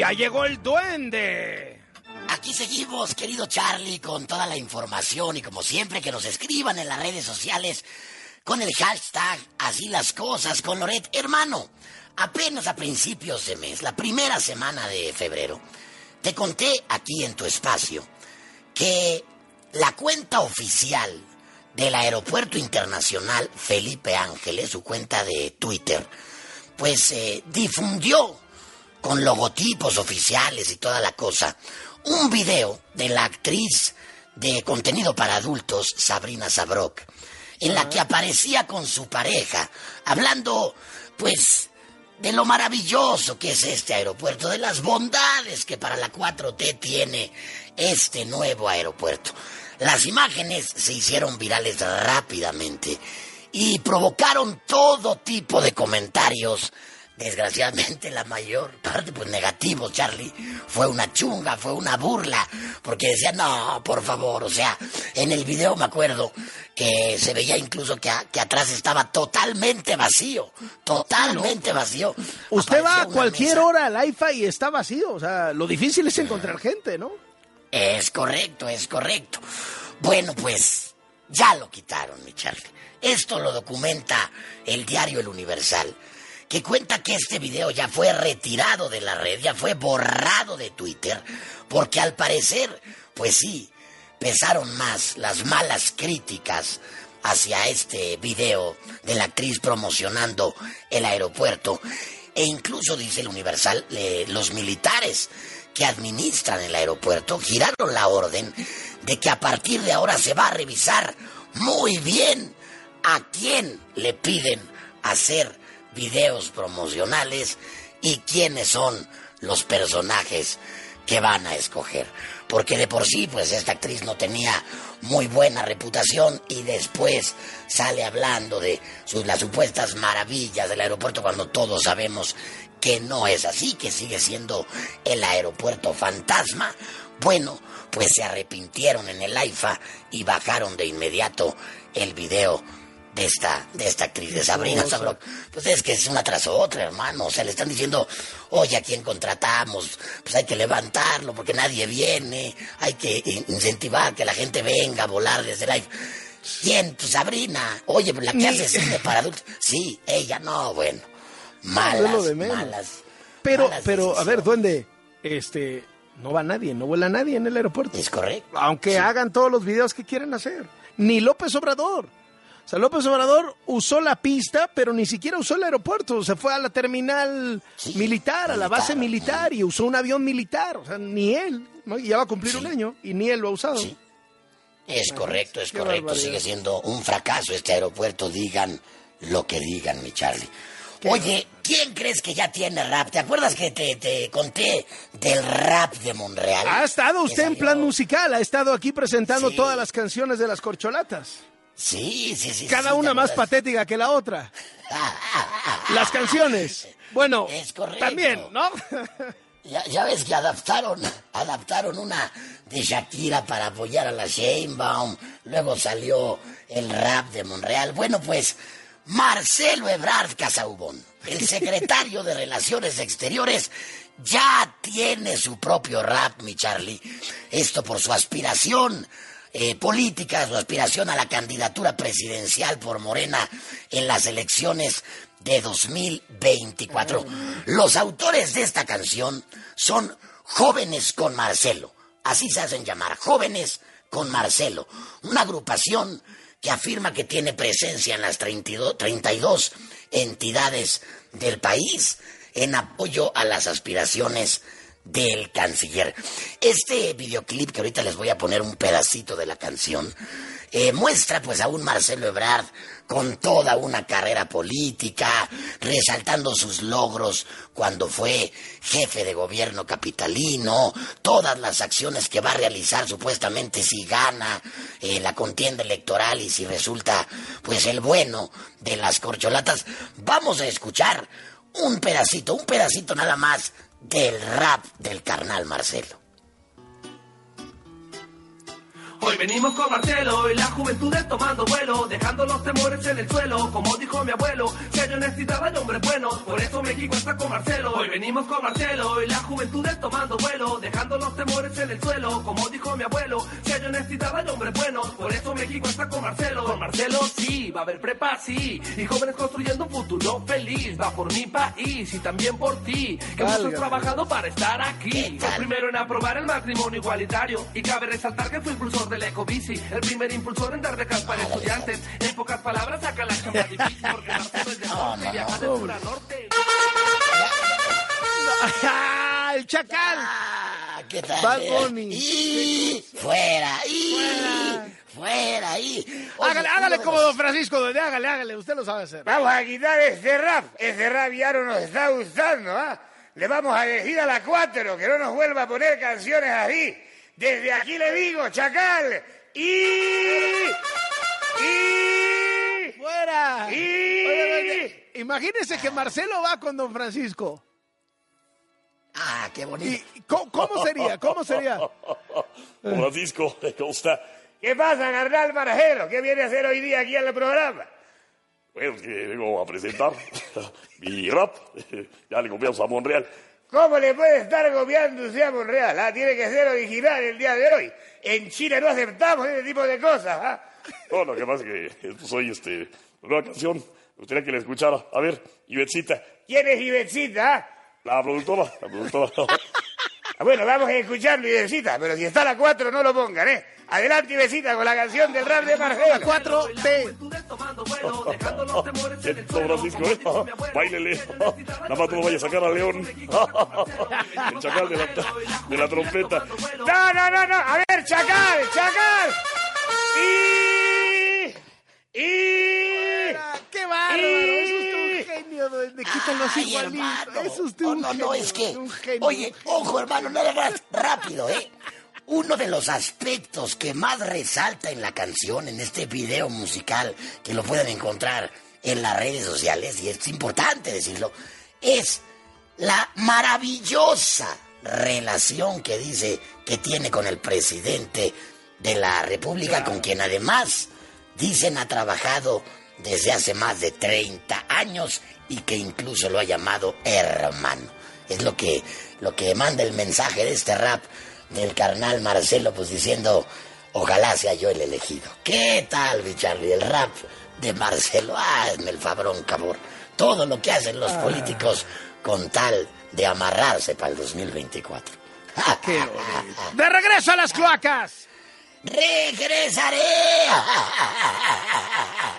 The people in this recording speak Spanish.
ya llegó el duende. Aquí seguimos, querido Charlie, con toda la información y como siempre que nos escriban en las redes sociales con el hashtag Así las cosas con Loret. Hermano, apenas a principios de mes, la primera semana de febrero, te conté aquí en tu espacio que la cuenta oficial del Aeropuerto Internacional Felipe Ángeles, su cuenta de Twitter, pues eh, difundió con logotipos oficiales y toda la cosa, un video de la actriz de contenido para adultos, Sabrina Sabrok, en la que aparecía con su pareja, hablando, pues, de lo maravilloso que es este aeropuerto, de las bondades que para la 4T tiene este nuevo aeropuerto. Las imágenes se hicieron virales rápidamente y provocaron todo tipo de comentarios. Desgraciadamente la mayor parte, pues negativos, Charlie. Fue una chunga, fue una burla, porque decían, no, por favor, o sea, en el video me acuerdo que se veía incluso que, que atrás estaba totalmente vacío, totalmente vacío. Usted va a cualquier mesa. hora al IFA y está vacío. O sea, lo difícil es encontrar gente, ¿no? Es correcto, es correcto. Bueno, pues ya lo quitaron, mi Charlie. Esto lo documenta el diario El Universal, que cuenta que este video ya fue retirado de la red, ya fue borrado de Twitter, porque al parecer, pues sí, pesaron más las malas críticas hacia este video de la actriz promocionando el aeropuerto. E incluso, dice el Universal, los militares que administran el aeropuerto giraron la orden de que a partir de ahora se va a revisar muy bien a quién le piden hacer videos promocionales y quiénes son los personajes que van a escoger. Porque de por sí, pues esta actriz no tenía muy buena reputación y después sale hablando de sus, las supuestas maravillas del aeropuerto cuando todos sabemos que no es así, que sigue siendo el aeropuerto fantasma. Bueno, pues se arrepintieron en el AIFA y bajaron de inmediato el video de esta, de esta actriz, de Sabrina Sabrok. Pues es que es una tras otra, hermano. O sea, le están diciendo, oye, ¿a quién contratamos? Pues hay que levantarlo porque nadie viene. Hay que in- incentivar que la gente venga a volar desde AIFA. ¿Quién? Pues Sabrina. Oye, la que hace cine para adultos. Sí, ella no, bueno. Malas, de malas. Pero, malas pero, a ver, duende, este, no va nadie, no vuela nadie en el aeropuerto. Es correcto. Aunque hagan todos los videos que quieran hacer. Ni López Obrador. O sea, López Obrador usó la pista, pero ni siquiera usó el aeropuerto. Se fue a la terminal Sí, militar, a la base militar, militar, y usó un avión militar. O sea, ni él. ¿no? Y ya va a cumplir un año, y ni él lo ha usado. Sí. Es correcto, es Qué correcto. barbaridad. Sigue siendo un fracaso este aeropuerto, digan lo que digan, mi Charlie. Oye, ¿quién crees que ya tiene rap? ¿Te acuerdas que te, te conté del rap de Monreal? Ha estado usted en plan musical, ha estado aquí presentando Sí. todas las canciones de las corcholatas. Sí, sí, sí. Cada sí, una ¿te más patética que la otra. Las canciones. Bueno, Es también, ¿no? Ya, ya ves que adaptaron, adaptaron una de Shakira para apoyar a la Sheinbaum. Luego salió el rap de Monreal. Bueno, pues Marcelo Ebrard Casaubón, el secretario de Relaciones Exteriores, ya tiene su propio rap, mi Charlie. Esto por su aspiración eh, política, su aspiración a la candidatura presidencial por Morena en las elecciones de 2024. Los autores de esta canción son Jóvenes con Marcelo. Así se hacen llamar, Jóvenes con Marcelo. Una agrupación que afirma que tiene presencia en las 32, 32 entidades del país en apoyo a las aspiraciones del canciller. Este videoclip que ahorita les voy a poner un pedacito de la canción eh, muestra pues a un Marcelo Ebrard con toda una carrera política, resaltando sus logros cuando fue jefe de gobierno capitalino, todas las acciones que va a realizar supuestamente si gana eh, la contienda electoral y si resulta pues el bueno de las corcholatas. Vamos a escuchar un pedacito, un pedacito nada más del rap del carnal Marcelo. Hoy venimos con Marcelo y la juventud es tomando vuelo, dejando los temores en el suelo, como dijo mi abuelo, si hay honestidad hay hombres buenos, por eso México está con Marcelo. Hoy venimos con Marcelo y la juventud es tomando vuelo, dejando los temores en el suelo, como dijo mi abuelo, si hay honestidad hay hombres buenos, por eso México está con Marcelo. Con Marcelo sí, va a haber prepa sí, y jóvenes construyendo un futuro feliz, va por mi país y también por ti, que hemos Válgame. trabajado para estar aquí. Primero en aprobar el matrimonio igualitario y cabe resaltar que fue impulsor del ecobici, el primer impulsor en dar becas para estudiantes. En pocas palabras, saca la chamba difícil porque Marcelo es de norte y viaja de sur a norte. ¡Ah, ¡El chacal! Ah, ¿Qué tal? Bad eh? Bunny. Y fuera, y fuera, y. Oye, Hágale, hágale como los- don Francisco, doña, hágale, hágale, usted lo sabe hacer. Vamos a quitar ese rap. Ese rap ya no nos está gustando, ¿ah? Le vamos a decir a la cuatro que no nos vuelva a poner canciones así. Desde aquí le digo, chacal. Y... Y... ¡Fuera! Y- Oye, doña, imagínese que Marcelo va con don Francisco. Ah, qué bonito. ¿Y cómo, cómo sería? ¿Cómo sería? Francisco, ¿cómo está? ¿Qué pasa, carnal Marcelo? ¿Qué viene a hacer hoy día aquí en el programa? Bueno, que vengo a presentar mi rap. Ya le copiamos a Monreal. ¿Cómo le puede estar copiando usted a Monreal? ah? Tiene que ser original el día de hoy. En Chile no aceptamos ese tipo de cosas, ¿ah? No, lo que pasa es que esto soy este, una nueva canción. Me gustaría que la escuchara. A ver, Ivetcita, ¿Quién es Ivetcita, ah? la productora, la productora. Ah, Bueno, vamos a escucharlo, Ivetcita, pero si está a la 4 no lo pongan, ¿eh? Adelante, Ivetcita, con la canción del rap de Marcelo. 4T. Tomando vuelo, dejando los temores en el suelo, Francisco, ¿eh? Báilele. Nada más tú no vayas a sacar a León. El chacal de la, de la trompeta. No, no, no, no. A ver, Chacal, Chacal. Y... Y... ¡Qué bárbaro! Es usted un genio, doña. Quítalo así Ay, igualito. hermano. Es usted no, un no, genio. no, es que. un genio. Oye, ojo, hermano, nada más rápido, ¿eh? Uno de los aspectos que más resalta en la canción, en este video musical, que lo pueden encontrar en las redes sociales, y es importante decirlo, es la maravillosa relación que dice que tiene con el presidente de la República, con quien además dicen ha trabajado desde hace más de 30 años y que incluso lo ha llamado hermano. Es lo que, lo que manda el mensaje de este rap del carnal Marcelo, pues diciendo, ojalá sea yo el elegido. ¿Qué tal, mi Charlie? El rap de Marcelo, ah, el fabrón, cabrón. Todo lo que hacen los políticos con tal de amarrarse para el 2024. ¡Qué! ¡De regreso a las cloacas! ¡Regresaré!